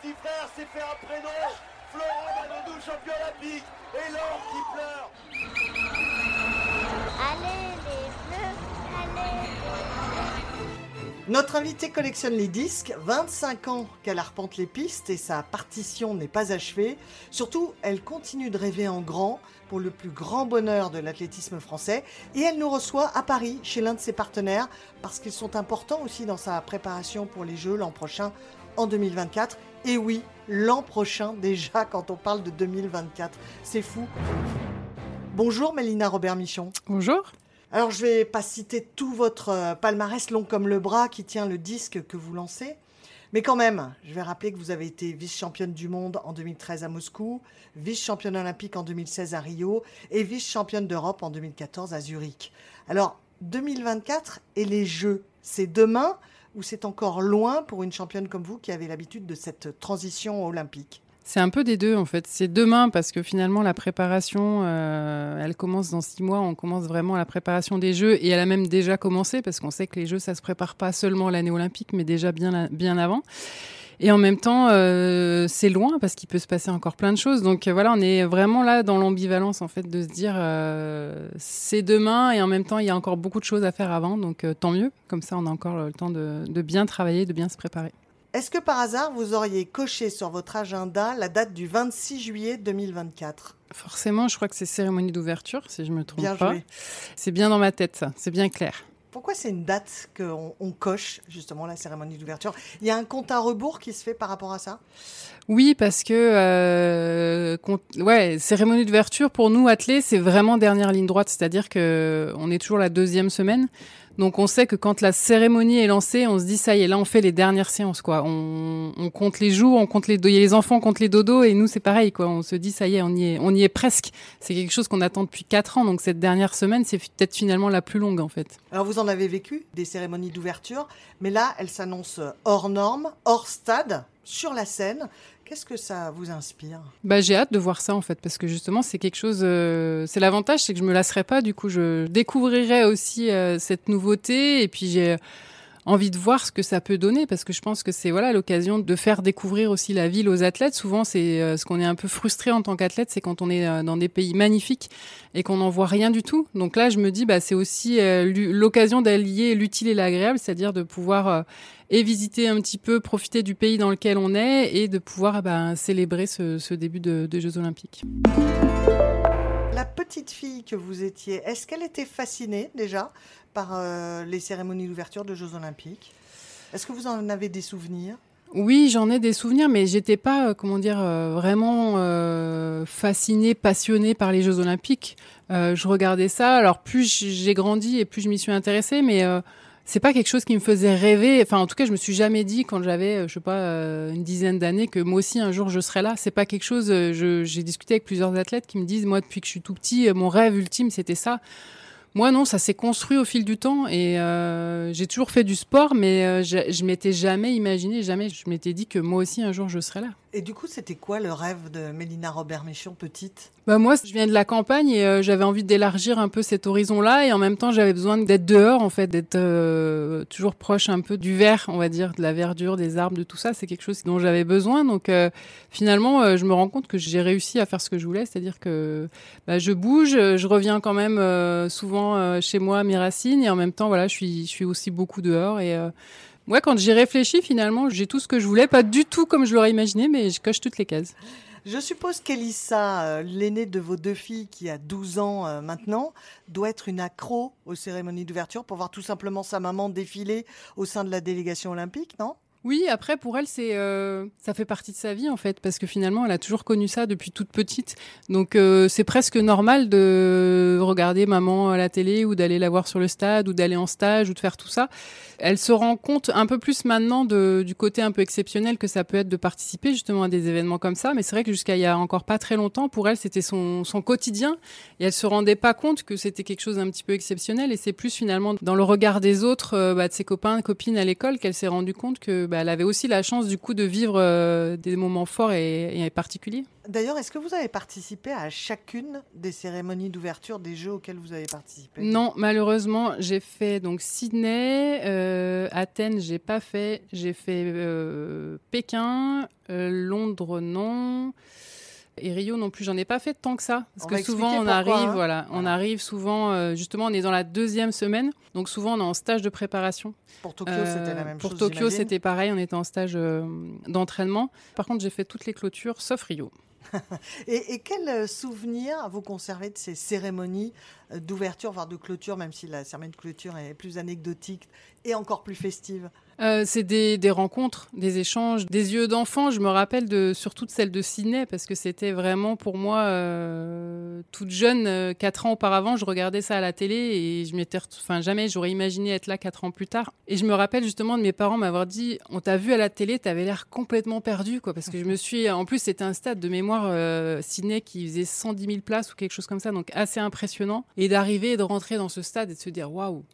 Petit frère s'est fait un prénom. Florent Manodou, champion olympique. Et l'or qui pleure. Allez les bleus, allez Notre invité collectionne les disques, 25 ans qu'elle arpente les pistes et sa partition n'est pas achevée. Surtout, elle continue de rêver en grand pour le plus grand bonheur de l'athlétisme français et elle nous reçoit à Paris chez l'un de ses partenaires parce qu'ils sont importants aussi dans sa préparation pour les Jeux l'an prochain en 2024. Et oui, l'an prochain déjà quand on parle de 2024. C'est fou. Bonjour Mélina Robert-Michon. Bonjour. Alors je vais pas citer tout votre euh, palmarès long comme le bras qui tient le disque que vous lancez. Mais quand même, je vais rappeler que vous avez été vice-championne du monde en 2013 à Moscou, vice-championne olympique en 2016 à Rio et vice-championne d'Europe en 2014 à Zurich. Alors, 2024 et les Jeux, c'est demain ou c'est encore loin pour une championne comme vous qui avez l'habitude de cette transition olympique c'est un peu des deux en fait. C'est demain parce que finalement la préparation, euh, elle commence dans six mois. On commence vraiment la préparation des Jeux et elle a même déjà commencé parce qu'on sait que les Jeux ça se prépare pas seulement l'année olympique mais déjà bien bien avant. Et en même temps, euh, c'est loin parce qu'il peut se passer encore plein de choses. Donc euh, voilà, on est vraiment là dans l'ambivalence en fait de se dire euh, c'est demain et en même temps il y a encore beaucoup de choses à faire avant. Donc tant mieux. Comme ça, on a encore le temps de, de bien travailler, de bien se préparer. Est-ce que par hasard vous auriez coché sur votre agenda la date du 26 juillet 2024 Forcément, je crois que c'est cérémonie d'ouverture, si je me trompe Bien pas. C'est bien dans ma tête, ça. C'est bien clair. Pourquoi c'est une date qu'on on coche, justement, la cérémonie d'ouverture? Il y a un compte à rebours qui se fait par rapport à ça? Oui, parce que euh, ouais, cérémonie d'ouverture pour nous athlètes, c'est vraiment dernière ligne droite, c'est-à-dire que on est toujours la deuxième semaine. Donc on sait que quand la cérémonie est lancée, on se dit ça y est, là on fait les dernières séances quoi. On, compte les jours, on compte les les enfants comptent les dodos et nous c'est pareil quoi. On se dit ça y est, on y est, presque. C'est quelque chose qu'on attend depuis quatre ans. Donc cette dernière semaine, c'est peut-être finalement la plus longue en fait. Alors vous en avez vécu des cérémonies d'ouverture, mais là, elle s'annonce hors norme, hors stade, sur la scène. Qu'est-ce que ça vous inspire? Bah, j'ai hâte de voir ça en fait parce que justement c'est quelque chose. euh, c'est l'avantage, c'est que je me lasserai pas. Du coup, je découvrirai aussi euh, cette nouveauté et puis j'ai envie de voir ce que ça peut donner parce que je pense que c'est voilà l'occasion de faire découvrir aussi la ville aux athlètes. Souvent, c'est euh, ce qu'on est un peu frustré en tant qu'athlète, c'est quand on est euh, dans des pays magnifiques et qu'on n'en voit rien du tout. Donc là, je me dis bah c'est aussi euh, l'occasion d'allier l'utile et l'agréable, c'est-à-dire de pouvoir et visiter un petit peu, profiter du pays dans lequel on est et de pouvoir bah, célébrer ce, ce début de, de Jeux Olympiques. La petite fille que vous étiez, est-ce qu'elle était fascinée déjà par euh, les cérémonies d'ouverture de Jeux Olympiques? Est-ce que vous en avez des souvenirs? Oui, j'en ai des souvenirs, mais j'étais pas, euh, comment dire, euh, vraiment fascinée, passionnée par les Jeux Olympiques. Je regardais ça. Alors plus j'ai grandi et plus je m'y suis intéressée, mais c'est pas quelque chose qui me faisait rêver. Enfin, en tout cas, je me suis jamais dit quand j'avais, euh, je sais pas, euh, une dizaine d'années que moi aussi un jour je serais là. C'est pas quelque chose. euh, J'ai discuté avec plusieurs athlètes qui me disent, moi, depuis que je suis tout petit, mon rêve ultime c'était ça. Moi non, ça s'est construit au fil du temps et j'ai toujours fait du sport, mais je, je m'étais jamais imaginé, jamais je m'étais dit que moi aussi un jour je serais là. Et du coup, c'était quoi le rêve de Mélina Robert-Méchon, petite? Bah moi, je viens de la campagne et euh, j'avais envie d'élargir un peu cet horizon-là et en même temps j'avais besoin d'être dehors en fait, d'être euh, toujours proche un peu du vert, on va dire, de la verdure, des arbres, de tout ça. C'est quelque chose dont j'avais besoin. Donc euh, finalement, je me rends compte que j'ai réussi à faire ce que je voulais, c'est-à-dire que bah, je bouge, je reviens quand même souvent chez moi à mes racines et en même temps, voilà, je suis, je suis aussi beaucoup dehors et Ouais, quand j'y réfléchis, finalement, j'ai tout ce que je voulais, pas du tout comme je l'aurais imaginé, mais je coche toutes les cases. Je suppose qu'Elissa, euh, l'aînée de vos deux filles qui a 12 ans euh, maintenant, doit être une accro aux cérémonies d'ouverture pour voir tout simplement sa maman défiler au sein de la délégation olympique, non? Oui, après pour elle c'est euh, ça fait partie de sa vie en fait parce que finalement elle a toujours connu ça depuis toute petite. Donc euh, c'est presque normal de regarder maman à la télé ou d'aller la voir sur le stade ou d'aller en stage ou de faire tout ça. Elle se rend compte un peu plus maintenant de, du côté un peu exceptionnel que ça peut être de participer justement à des événements comme ça. Mais c'est vrai que jusqu'à il y a encore pas très longtemps, pour elle, c'était son, son quotidien et elle se rendait pas compte que c'était quelque chose d'un petit peu exceptionnel. Et c'est plus finalement dans le regard des autres, euh, bah, de ses copains, copines à l'école, qu'elle s'est rendue compte que bah, elle avait aussi la chance du coup de vivre euh, des moments forts et, et particuliers. D'ailleurs, est-ce que vous avez participé à chacune des cérémonies d'ouverture des Jeux auxquels vous avez participé? Non, malheureusement, j'ai fait donc Sydney, euh, Athènes, j'ai pas fait, j'ai fait euh, Pékin, euh, Londres, non. Et Rio non plus, j'en ai pas fait tant que ça. Parce On que souvent, on pourquoi, arrive, hein. voilà, on Voilà. arrive souvent, euh, justement, on est dans la deuxième semaine. Donc souvent, on est en stage de préparation. Pour Tokyo, Euh, c'était la même pour chose. Tokyo, j'imagine. c'était pareil, on était en stage euh, d'entraînement. Par contre, j'ai fait toutes les clôtures, sauf Rio. Et, et quel euh, souvenir vous conservez de ces cérémonies euh, d'ouverture, voire de clôture, même si la cérémonie de clôture est plus anecdotique et encore plus festive? Euh, c'est des, des rencontres, des échanges, des yeux d'enfant. Je me rappelle de, surtout de celle de Sydney parce que c'était vraiment pour moi euh, toute jeune, euh, quatre ans auparavant, je regardais ça à la télé et je m'étais, enfin jamais j'aurais imaginé être là quatre ans plus tard. Et je me rappelle justement de mes parents m'avoir dit, on t'a vu à la télé, t'avais l'air complètement perdu quoi, parce que je me suis, en plus c'était un stade de mémoire euh, Sydney qui faisait 110 000 places ou quelque chose comme ça, donc assez impressionnant. Et d'arriver et de rentrer dans ce stade et de se dire waouh.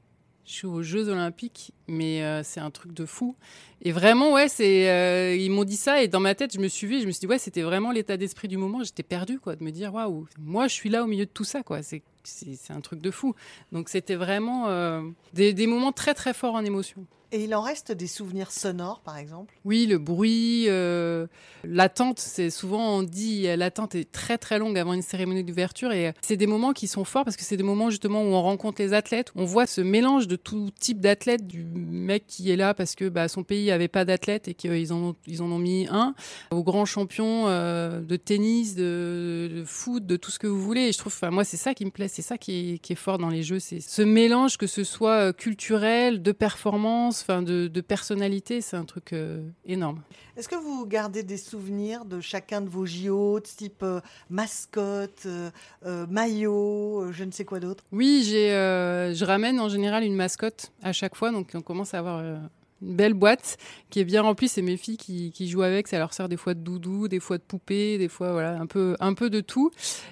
Je suis aux Jeux Olympiques, mais euh, c'est un truc de fou. Et vraiment, ouais, c'est. euh, ils m'ont dit ça, et dans ma tête, je me suis je me suis dit, ouais, c'était vraiment l'état d'esprit du moment. J'étais perdue, quoi, de me dire, waouh, moi, je suis là au milieu de tout ça, quoi. C'est, c'est, c'est un truc de fou. Donc, c'était vraiment euh, des, des moments très, très forts en émotion. Et il en reste des souvenirs sonores, par exemple? Oui, le bruit, euh, l'attente, c'est souvent on dit euh, l'attente est très très longue avant une cérémonie d'ouverture. Et euh, c'est des moments qui sont forts parce que c'est des moments justement où on rencontre les athlètes, on voit ce mélange de tout type d'athlètes, du mec qui est là parce que bah, son pays avait pas d'athlètes et qu'ils en ont, en ont mis un, aux grands champions de tennis, de, foot, de tout ce que vous voulez. Et je trouve, moi c'est ça qui me plaît, c'est ça qui est, fort dans les jeux, c'est ce mélange que ce soit culturel, de performance, enfin de, de personnalité, c'est un truc euh, énorme. Est-ce que vous gardez des souvenirs de chacun de vos JO, de type euh, mascotte, euh, maillot, je ne sais quoi d'autre? Oui, j'ai, je ramène en général une mascotte à chaque fois, donc on commence à avoir une belle boîte qui est bien remplie. C'est mes filles qui, jouent avec, ça leur sert des fois de doudou, des fois de poupée, des fois voilà un peu un peu de tout.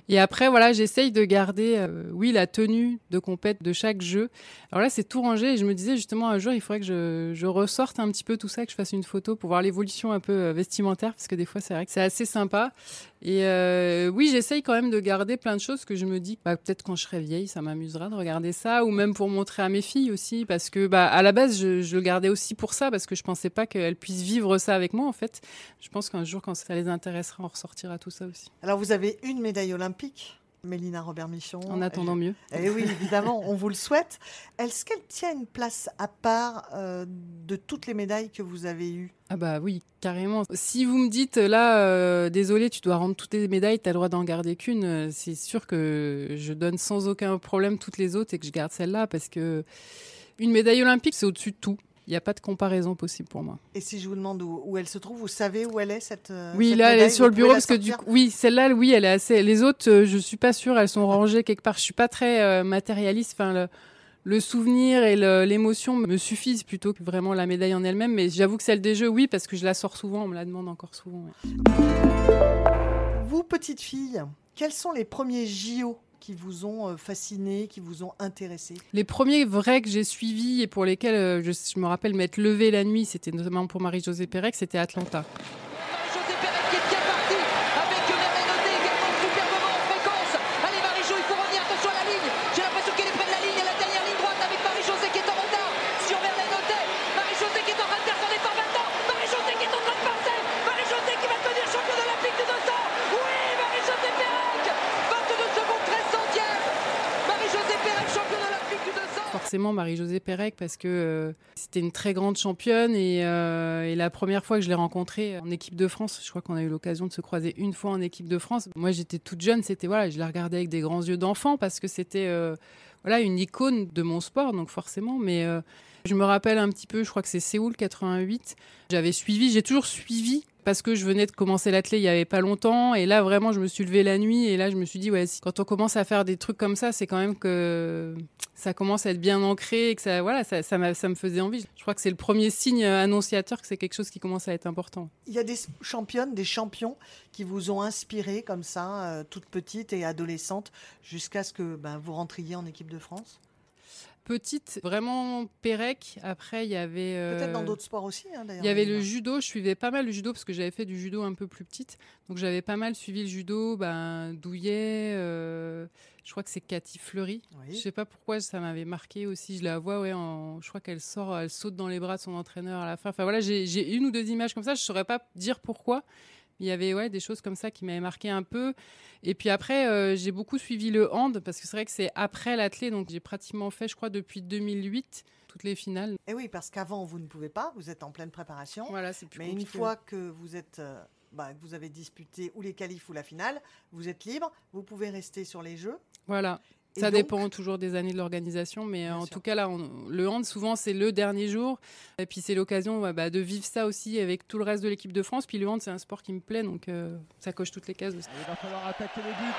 Et après voilà, j'essaye de garder, euh, oui, la tenue de compète de chaque jeu. Alors là, c'est tout rangé et je me disais justement un jour, il faudrait que je, ressorte un petit peu tout ça, que je fasse une photo pour voir l'évolution un peu euh, vestimentaire, parce que des fois c'est vrai que c'est assez sympa. Et euh, oui, j'essaye quand même de garder plein de choses que je me dis, bah, peut-être quand je serai vieille, ça m'amusera de regarder ça, ou même pour montrer à mes filles aussi, parce que bah, à la base, je, je le gardais aussi pour ça, parce que je pensais pas qu'elles puissent vivre ça avec moi, en fait. Je pense qu'un jour, quand ça les intéressera, on ressortira tout ça aussi. Alors vous avez une médaille olympique, Mélina Robert-Michon. En attendant mieux. Eh oui, évidemment, on vous le souhaite. Est-ce qu'elle tient une place à part euh, de toutes les médailles que vous avez eues? Ah bah oui, carrément. Si vous me dites là, euh, désolé, tu dois rendre toutes tes médailles, tu as le droit d'en garder qu'une, euh, c'est sûr que je donne sans aucun problème toutes les autres et que je garde celle-là parce que une médaille olympique, c'est au-dessus de tout. Il n'y a pas de comparaison possible pour moi. Et si je vous demande où, où elle se trouve, vous savez où elle est cette euh, Oui, cette là, elle est médaille sur le bureau parce que du coup, oui, celle-là, oui, elle est assez. Les autres, euh, je suis pas sûre, elles sont rangées quelque part. Je suis pas très euh, matérialiste. Enfin, le, le souvenir et l'émotion me suffisent plutôt que vraiment la médaille en elle-même. Mais j'avoue que celle des jeux, oui, parce que je la sors souvent. On me la demande encore souvent. ouais. Vous, petite fille, quels sont les premiers JO qui vous ont euh, fasciné, qui vous ont intéressé Les premiers vrais que j'ai suivis et pour lesquels euh, je, me rappelle m'être levée la nuit, c'était notamment pour Marie-Josée Pérec, c'était Atlanta. José Pérez qui est bien parti avec Merlin Noté également superbement en fréquence. Allez Marie-Jo, il faut revenir, attention à la ligne. J'ai l'impression qu'elle est près de la ligne, à la dernière ligne droite avec Marie-Josée qui est en retard sur Merlin Noté. Marie-Josée qui est en train de faire son départ maintenant. Marie-Josée qui est en train de passer. Marie-Josée qui va devenir championne olympique du 200. Oui, Marie-Josée Pérec 22 secondes 13 centièmes. Marie-Josée Pérec, championne olympique du 200. Marie-Josée Pérec parce que euh, c'était une très grande championne et, euh, et la première fois que je l'ai rencontrée en équipe de France, je crois qu'on a eu l'occasion de se croiser une fois en équipe de France. Moi j'étais toute jeune, c'était voilà, je la regardais avec des grands yeux d'enfant parce que c'était euh, voilà une icône de mon sport, donc forcément. Mais je me rappelle un petit peu, je crois que c'est Séoul 88. J'avais suivi, j'ai toujours suivi parce que je venais de commencer l'athlète il y avait pas longtemps et là vraiment je me suis levée la nuit et là je me suis dit ouais si, quand on commence à faire des trucs comme ça c'est quand même que ça commence à être bien ancré et que ça voilà ça, ça, ça me faisait envie. Je crois que c'est le premier signe annonciateur que c'est quelque chose qui commence à être important. Il y a des championnes, des champions qui vous ont inspiré comme ça, euh, toute petite et adolescente, jusqu'à ce que ben, vous rentriez en équipe de France? Petite vraiment Pérec après il y avait euh, Peut-être dans d'autres sports aussi, hein, d'ailleurs. Il y avait le judo, je suivais pas mal le judo parce que j'avais fait du judo un peu plus petite. Donc j'avais pas mal suivi le judo, ben, Douillet, euh, je crois que c'est Cathy Fleury. Oui. Je sais pas pourquoi ça m'avait marqué aussi. Je la vois, ouais, en, je crois qu'elle sort, elle saute dans les bras de son entraîneur à la fin. Enfin voilà, j'ai j'ai une ou deux images comme ça. Je saurais pas dire pourquoi. Il y avait ouais, des choses comme ça qui m'avaient marqué un peu. Et puis après, euh, j'ai beaucoup suivi le hand parce que c'est vrai que c'est après l'athlé. Donc j'ai pratiquement fait, je crois, depuis 2008, toutes les finales. Et Eh oui, parce qu'avant, vous ne pouvez pas, vous êtes en pleine préparation. Voilà, c'est plus Mais une fois que vous êtes, euh, bah, que vous avez disputé ou les qualifs ou la finale, vous êtes libre, vous pouvez rester sur les jeux. Voilà. Ça donc- dépend toujours des années de l'organisation, mais Bien en sûr. tout cas là, on- le hand souvent c'est le dernier jour, et puis c'est l'occasion bah, de vivre ça aussi avec tout le reste de l'équipe de France. Puis le hand c'est un sport qui me plaît, donc euh, ça coche toutes les cases. aussi. Il va falloir attaquer les buts.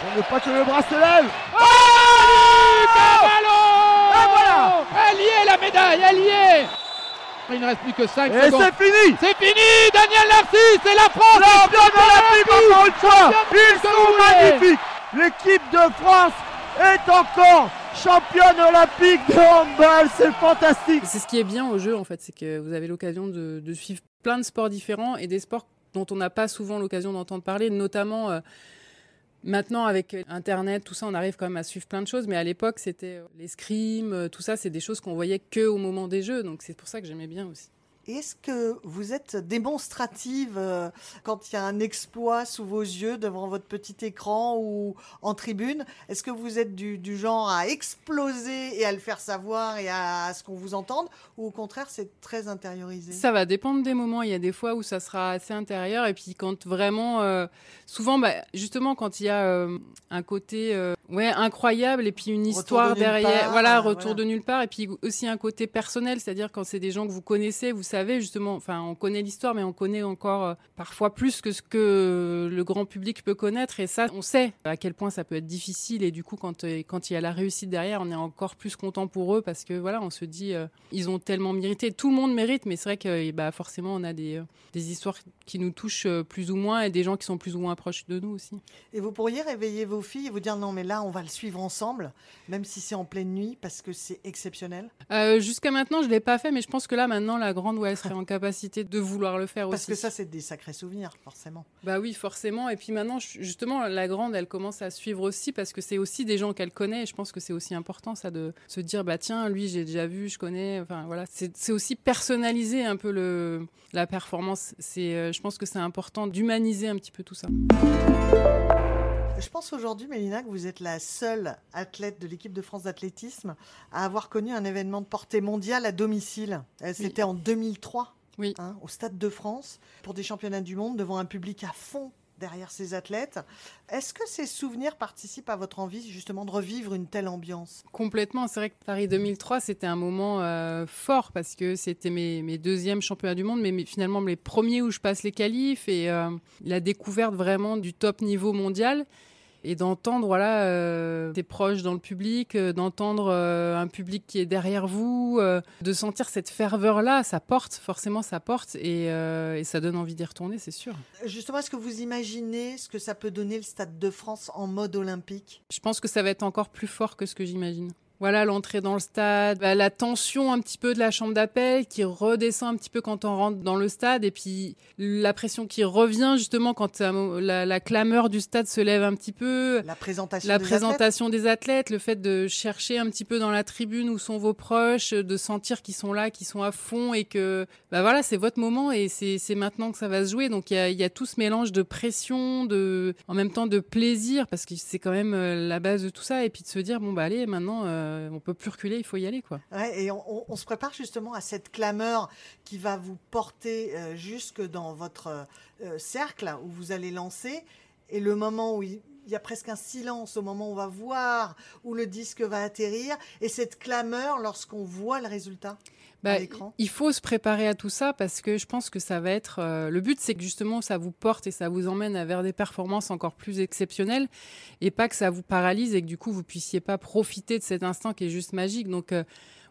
Pour ne pas que le bras se lève. Et voilà Elle y est la médaille, elle y est Il ne reste plus que 5 Et c'est fini. C'est fini Daniel Narcisse c'est la France Champion olympique encore une fois. Ils sont magnifiques. L'équipe de France est encore championne olympique de handball. C'est fantastique. C'est ce qui est bien au jeu en fait, c'est que vous avez l'occasion de, suivre plein de sports différents et des sports dont on n'a pas souvent l'occasion d'entendre parler, notamment euh, maintenant avec Internet, tout ça, on arrive quand même à suivre plein de choses, mais à l'époque c'était euh, l'escrime, euh, tout ça, c'est des choses qu'on voyait que au moment des jeux, donc c'est pour ça que j'aimais bien aussi. Est-ce que vous êtes démonstrative euh, quand il y a un exploit sous vos yeux devant votre petit écran ou en tribune? Est-ce que vous êtes du, genre à exploser et à le faire savoir et à, ce qu'on vous entende? Ou au contraire, c'est très intériorisé? Ça va dépendre des moments. Il y a des fois où ça sera assez intérieur, et puis quand vraiment, euh, souvent, bah, justement, quand il y a euh, un côté ouais incroyable, et puis une histoire de derrière, part, voilà, euh, retour voilà. de nulle part, et puis aussi un côté personnel, c'est-à-dire quand c'est des gens que vous connaissez, vous savez justement, enfin, on connaît l'histoire, mais on connaît encore euh, parfois plus que ce que le grand public peut connaître, et ça, on sait à quel point ça peut être difficile, et du coup, quand euh, quand il y a la réussite derrière, on est encore plus content pour eux parce que voilà, on se dit, euh, ils ont tellement mérité. Tout le monde mérite, mais c'est vrai que bah, forcément, on a des, des histoires qui nous touchent plus ou moins et des gens qui sont plus ou moins proches de nous aussi. Et vous pourriez réveiller vos filles et vous dire non, mais là, on va le suivre ensemble, même si c'est en pleine nuit, parce que c'est exceptionnel. Euh, Jusqu'à maintenant, je ne l'ai pas fait, mais je pense que là, maintenant, la grande, ouais, elle serait en capacité de vouloir le faire Parce aussi. que ça, c'est des sacrés souvenirs, forcément. Bah oui, forcément. Et puis maintenant, justement, la grande, elle commence à suivre aussi parce que c'est aussi des gens qu'elle connaît. Et je pense que c'est aussi important, ça, de se dire, bah tiens, lui, j'ai déjà vu, je connais. Enfin, voilà. C'est aussi personnaliser un peu le, la performance. C'est, euh, je pense que c'est important d'humaniser un petit peu tout ça. Je pense aujourd'hui, Mélina, que vous êtes la seule athlète de l'équipe de France d'athlétisme à avoir connu un événement de portée mondiale à domicile. Euh, C'était en 2003, Oui. hein, au Stade de France, pour des championnats du monde, devant un public à fond derrière ces athlètes. Est-ce que ces souvenirs participent à votre envie justement de revivre une telle ambiance? Complètement. C'est vrai que Paris 2003, c'était un moment euh, fort parce que c'était mes, mes deuxièmes championnats du monde, mais finalement les premiers où je passe les qualifs et euh, la découverte vraiment du top niveau mondial. Et d'entendre, voilà, euh, des proches dans le public, euh, d'entendre euh, un public qui est derrière vous, de sentir cette ferveur-là, ça porte, forcément ça porte, et, et ça donne envie d'y retourner, c'est sûr. Justement, est-ce que vous imaginez ce que ça peut donner le Stade de France en mode olympique? Je pense que ça va être encore plus fort que ce que j'imagine. Voilà, l'entrée dans le stade, bah, la tension un petit peu de la chambre d'appel qui redescend un petit peu quand on rentre dans le stade, et puis la pression qui revient justement quand euh, la, la clameur du stade se lève un petit peu. La présentation La des présentation des athlètes, le fait de chercher un petit peu dans la tribune où sont vos proches, de sentir qu'ils sont là, qu'ils sont à fond et que bah voilà, c'est votre moment et c'est maintenant que ça va se jouer. Donc il y a, y a tout ce mélange de pression, de en même temps de plaisir parce que c'est quand même euh, la base de tout ça et puis de se dire bon bah allez maintenant euh, on peut plus reculer, il faut y aller quoi. Et on, se prépare justement à cette clameur qui va vous porter euh, jusque dans votre euh, cercle où vous allez lancer. Et le moment où il y a presque un silence au moment où on va voir où le disque va atterrir et cette clameur lorsqu'on voit le résultat Bah, à l'écran. il faut se préparer à tout ça parce que je pense que ça va être. euh, le but, c'est que justement, ça vous porte et ça vous emmène vers des performances encore plus exceptionnelles et pas que ça vous paralyse et que du coup, vous puissiez pas profiter de cet instant qui est juste magique. Donc, euh,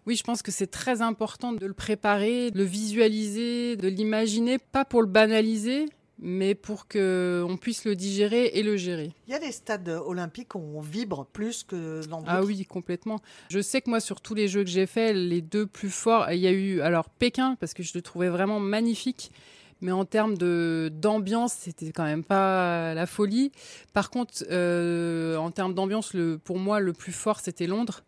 oui, je pense que c'est très important de le préparer, de le visualiser, de l'imaginer, pas pour le banaliser, mais pour que on puisse le digérer et le gérer. Il y a des stades olympiques où on vibre plus que dans. Ah oui, complètement. Je sais que moi, sur tous les jeux que j'ai faits, les deux plus forts, il y a eu alors Pékin, parce que je le trouvais vraiment magnifique. Mais en termes de d'ambiance, c'était quand même pas la folie. Par contre, euh, en termes d'ambiance, pour moi, le plus fort, c'était Londres.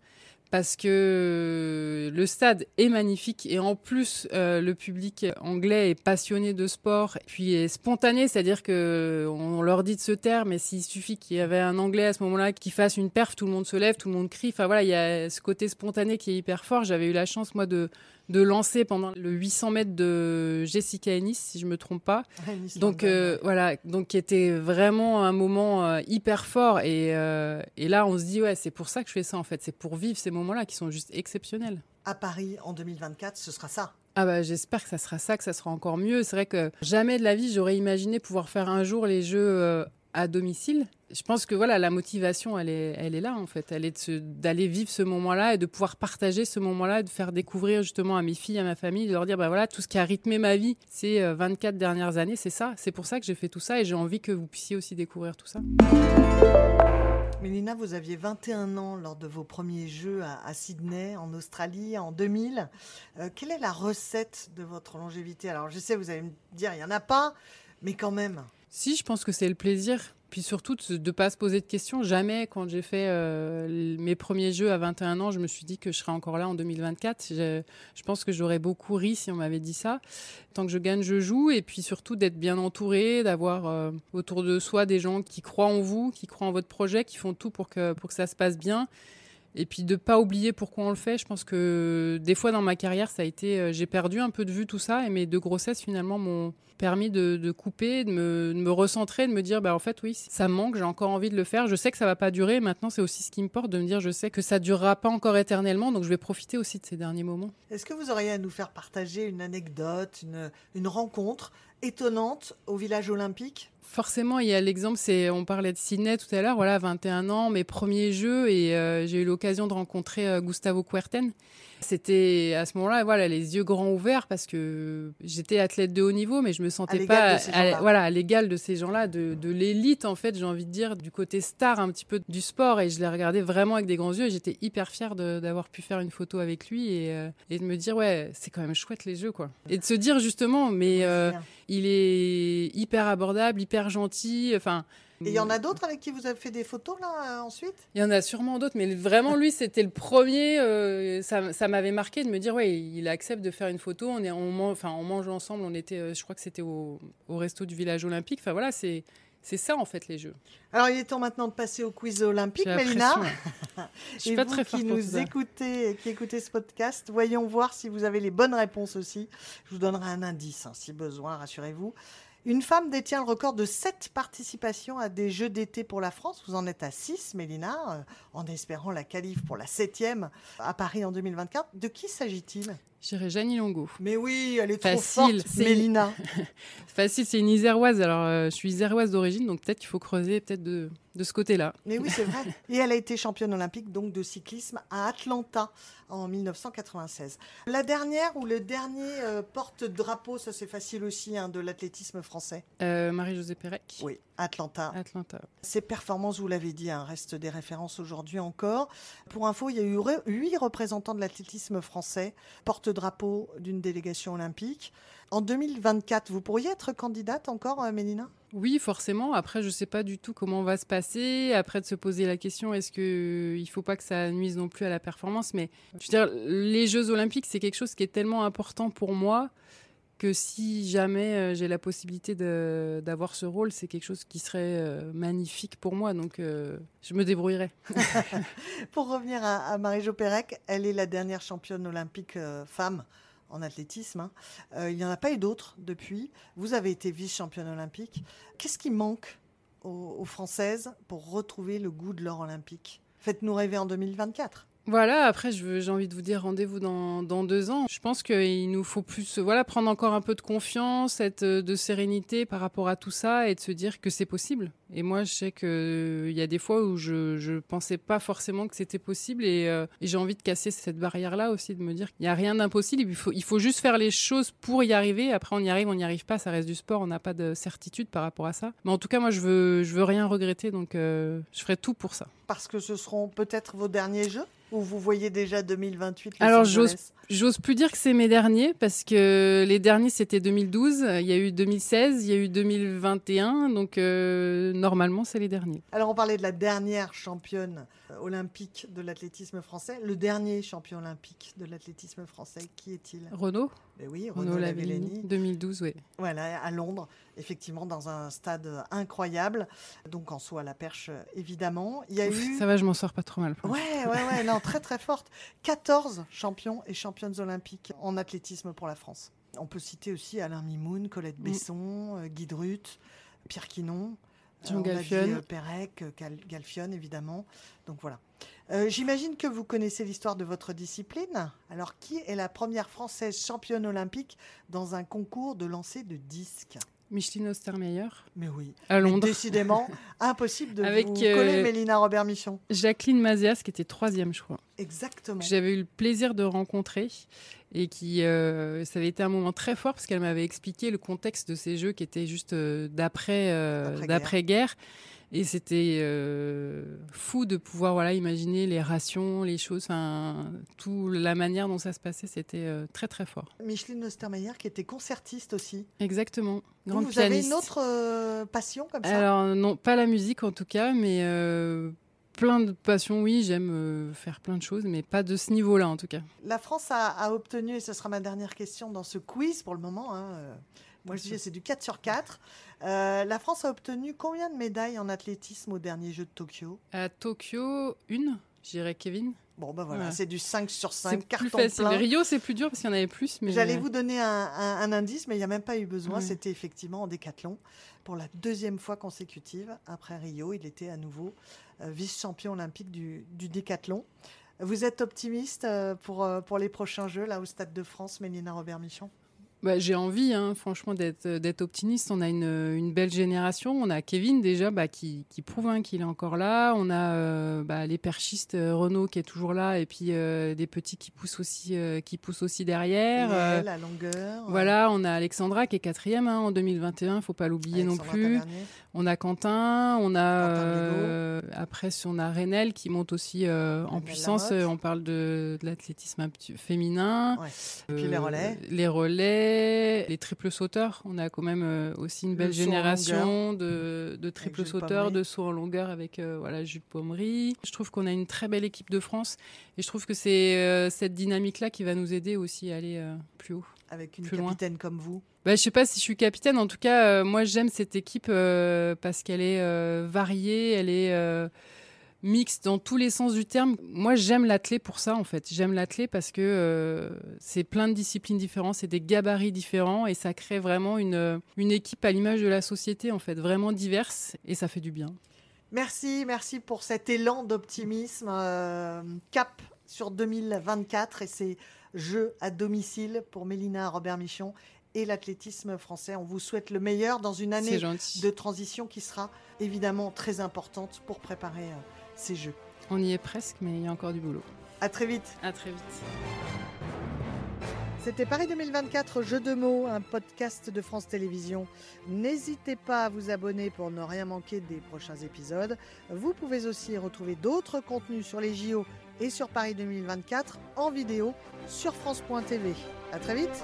Parce que le stade est magnifique et en plus euh, le public anglais est passionné de sport puis est spontané, c'est-à-dire que on leur dit de se taire, mais s'il suffit qu'il y avait un anglais à ce moment-là qui fasse une perf, tout le monde se lève, tout le monde crie. Enfin voilà, il y a ce côté spontané qui est hyper fort. J'avais eu la chance moi de de lancer pendant le 800 mètres de Jessica Ennis, si je me trompe pas. Une Donc euh, voilà, donc qui était vraiment un moment euh, hyper fort et, euh, et là on se dit ouais c'est pour ça que je fais ça en fait, c'est pour vivre ces moments-là qui sont juste exceptionnels. à Paris en 2024, ce sera ça. Ah bah j'espère que ça sera ça, que ça sera encore mieux. C'est vrai que jamais de la vie j'aurais imaginé pouvoir faire un jour les jeux à domicile. Je pense que voilà la motivation elle est elle est là en fait, elle est d'aller vivre ce moment-là et de pouvoir partager ce moment-là de faire découvrir justement à mes filles, à ma famille, de leur dire bah voilà tout ce qui a rythmé ma vie ces euh, 24 dernières années, c'est ça, c'est pour ça que j'ai fait tout ça et j'ai envie que vous puissiez aussi découvrir tout ça. Mélina, vous aviez 21 ans lors de vos premiers jeux à, à Sydney, en Australie, en 2000. Euh, quelle est la recette de votre longévité? Alors, je sais, vous allez me dire, il n'y en a pas, mais quand même. Si, je pense que c'est le plaisir. Puis surtout de ne pas se poser de questions. Jamais, quand j'ai fait euh, mes premiers jeux à 21 ans, je me suis dit que je serais encore là en 2024. Je, je pense que j'aurais beaucoup ri si on m'avait dit ça. Tant que je gagne, je joue. Et puis surtout d'être bien entouré, d'avoir euh, autour de soi des gens qui croient en vous, qui croient en votre projet, qui font tout pour que, pour que ça se passe bien. Et puis de pas oublier pourquoi on le fait. Je pense que des fois dans ma carrière, ça a été, euh, j'ai perdu un peu de vue tout ça, et mes deux grossesses finalement m'ont permis de, couper, de me, recentrer, de me dire bah en fait oui, ça me manque, j'ai encore envie de le faire. Je sais que ça va pas durer. Maintenant, c'est aussi ce qui me porte de me dire je sais que ça durera pas encore éternellement, donc je vais profiter aussi de ces derniers moments. Est-ce que vous auriez à nous faire partager une anecdote, une rencontre étonnante au village olympique? Forcément, il y a l'exemple, c'est on parlait de Sydney tout à l'heure, voilà, 21 ans, mes premiers jeux, et euh, j'ai eu l'occasion de rencontrer euh, Gustavo Kuerten. C'était à ce moment-là, voilà, les yeux grands ouverts parce que j'étais athlète de haut niveau, mais je me sentais pas, à- voilà, à l'égal de ces gens-là, de, de l'élite en fait, j'ai envie de dire, du côté star un petit peu du sport, et je les regardais vraiment avec des grands yeux. et J'étais hyper fière d'avoir pu faire une photo avec lui et, euh, et de me dire ouais, c'est quand même chouette les jeux quoi, et de se dire justement, mais Bien. il est hyper abordable, hyper gentil. Enfin, Et il y en a d'autres avec qui vous avez fait des photos là euh, ensuite? Il y en a sûrement d'autres, mais vraiment lui, c'était le premier. euh, ça ça m'avait marqué de me dire ouais, il accepte de faire une photo. On est, on enfin, on mange ensemble. On était, euh, je crois que c'était au, au resto du village olympique. Enfin voilà, c'est c'est ça en fait les jeux. Alors il est temps maintenant de passer au quiz olympique, Mélina. Je suis Et pas vous très qui nous ça. écoutez, qui écoutez ce podcast, voyons voir si vous avez les bonnes réponses aussi. Je vous donnerai un indice hein, si besoin, rassurez-vous. Une femme détient le record de 7 participations à des Jeux d'été pour la France. Vous en êtes à 6, Mélina, euh, en espérant la qualif pour la 7e à Paris en 2024. De qui s'agit-il? J'irais Jeannie Longo. Mais oui, elle est trop Facile, forte, c'est- Mélina. Facile, c'est une Iséroise. Alors euh, je suis Iséroise d'origine, donc peut-être qu'il faut creuser peut-être de, de ce côté-là. Mais oui, c'est vrai. Et elle a été championne olympique donc de cyclisme à Atlanta en 1996. La dernière ou le dernier euh, porte-drapeau, ça c'est facile aussi, hein, de l'athlétisme français. Euh, Marie-Josée Pérec. Oui, Atlanta. Atlanta. Ces performances, vous l'avez dit, hein, restent des références aujourd'hui encore. Pour info, il y a eu huit représentants de l'athlétisme français, porte-drapeau d'une délégation olympique. En 2024, vous pourriez être candidate encore, euh, Mélina? Oui, forcément. Après, je ne sais pas du tout comment va se passer. Après, de se poser la question, est-ce que il faut pas que ça nuise non plus à la performance? Mais je veux dire, les Jeux Olympiques, c'est quelque chose qui est tellement important pour moi que si jamais euh, j'ai la possibilité d'avoir ce rôle, c'est quelque chose qui serait euh, magnifique pour moi. Donc, euh, je me débrouillerai. Pour revenir à, à Marie-Jo Pérec, elle est la dernière championne olympique euh, femme en athlétisme. hein. Euh, il n'y en a pas eu d'autres depuis. Vous avez été vice-championne olympique. Qu'est-ce qui manque aux, aux Françaises pour retrouver le goût de l'or olympique? Faites-nous rêver en 2024. Voilà, après, j'ai envie de vous dire rendez-vous dans, deux ans. Je pense qu'il nous faut plus voilà, prendre encore un peu de confiance, être euh, de sérénité par rapport à tout ça et de se dire que c'est possible. Et moi, je sais qu'il y a des fois où je ne pensais pas forcément que c'était possible et, euh, et j'ai envie de casser cette barrière-là aussi, de me dire qu'il n'y a rien d'impossible. Il faut, faut juste faire les choses pour y arriver. Après, on y arrive, on n'y arrive pas, ça reste du sport, on n'a pas de certitude par rapport à ça. Mais en tout cas, moi, je veux, veux rien regretter, donc euh, je ferai tout pour ça. Parce que ce seront peut-être vos derniers jeux? Ou vous voyez déjà 2028 Los Alors, J'ose plus dire que c'est mes derniers parce que les derniers c'était 2012, il y a eu 2016, il y a eu 2021, donc euh, normalement c'est les derniers. Alors, on parlait de la dernière championne euh, olympique de l'athlétisme français. Le dernier champion olympique de l'athlétisme français, qui est-il? Renaud, Eh Oui, Renaud Lavillenie. 2012, oui. Voilà, à Londres, effectivement, dans un stade incroyable. Donc, en soi, la perche, euh, évidemment. Il y a Ouf, eu. Ça va, je m'en sors pas trop mal. Ouais, ouais, ouais, non, très très forte. 14 champions et championnes olympiques en athlétisme pour la France. On peut citer aussi Alain Mimoun, Colette Mm. Besson, euh, Guy Drut, Pierre Quinon, Jean euh, Pérec, euh, Gal- Galfionne évidemment. Donc voilà. Euh, J'imagine que vous connaissez l'histoire de votre discipline. Alors, qui est la première française championne olympique dans un concours de lancer de disques? Micheline Ostermeyer, Mais oui, à Mais Londres. décidément, impossible de Avec, vous euh, coller Mélina Robert-Michon. Jacqueline Mazias, qui était troisième, je crois. Exactement. que j'avais eu le plaisir de rencontrer et qui euh, ça avait été un moment très fort parce qu'elle m'avait expliqué le contexte de ces jeux qui étaient juste euh, d'après D'après-guerre. Et c'était euh, fou de pouvoir voilà imaginer les rations les choses enfin tout la manière dont ça se passait c'était euh, très très fort. Micheline Ostermeyer qui était concertiste aussi. exactement. Vous, grande vous avez pianiste. une autre euh, passion comme ça? Alors non pas la musique en tout cas mais plein de passions. Oui j'aime faire plein de choses mais pas de ce niveau là en tout cas. La France a, a obtenu, et ce sera ma dernière question dans ce quiz pour le moment, hein, moi je dis c'est du 4 sur 4, Euh, la France a obtenu combien de médailles en athlétisme au dernier jeu de Tokyo? À Tokyo, une, j'irais Kevin. Bon ben voilà, Ouais. c'est du 5 sur C'est 5, plus carton facile. plein. Rio, c'est plus dur parce qu'il y en avait plus. Mais J'allais vous donner un, un- un indice, mais il n'y a même pas eu besoin. Ouais. C'était effectivement en décathlon. Pour la deuxième fois consécutive, après Rio, il était à nouveau euh, vice-champion olympique du, du décathlon. Vous êtes optimiste euh, pour, pour les prochains Jeux, là, au Stade de France, Mélina Robert-Michon? Bah, J'ai envie, hein, franchement, d'être d'être optimiste. On a une, une belle génération. On a Kevin déjà bah, qui, qui prouve hein, qu'il est encore là. On a euh, bah, les perchistes euh, Renault qui est toujours là et puis euh, des petits qui poussent aussi, euh, qui poussent aussi derrière. Euh, la longueur. voilà, on a Alexandra qui est quatrième hein, en 2021, faut pas l'oublier non plus. On a Quentin, on a Quentin euh, après si on a Renel qui monte aussi euh, en puissance. Euh, on parle de, de l'athlétisme féminin. Ouais. Et puis les Euh, relais. Les relais, les triples sauteurs. On a quand même euh, aussi une Le belle génération de, de triples sauteurs, de sauts en longueur avec euh, voilà Jules Pommery. Je trouve qu'on a une très belle équipe de France et je trouve que c'est euh, cette dynamique-là qui va nous aider aussi à aller plus haut. Avec une plus loin. capitaine comme vous. Bah, je sais pas si je suis capitaine. En tout cas, euh, moi, j'aime cette équipe euh, parce qu'elle est euh, variée, elle est mixte dans tous les sens du terme. Moi, j'aime l'athlé pour ça, en fait. J'aime l'athlé parce que euh, c'est plein de disciplines différentes, c'est des gabarits différents et ça crée vraiment une, une équipe à l'image de la société, en fait, vraiment diverse et ça fait du bien. Merci, merci pour cet élan d'optimisme. euh, cap sur 2024 et ces Jeux à domicile pour Mélina Robert-Michon et l'athlétisme français. On vous souhaite le meilleur dans une année de transition qui sera évidemment très importante pour préparer euh, ces Jeux. On y est presque, mais il y a encore du boulot. À très vite. À très vite. C'était Paris 2024, Jeux de mots, un podcast de France Télévisions. N'hésitez pas à vous abonner pour ne rien manquer des prochains épisodes. Vous pouvez aussi retrouver d'autres contenus sur les JO et sur Paris 2024 en vidéo sur France.tv. À très vite.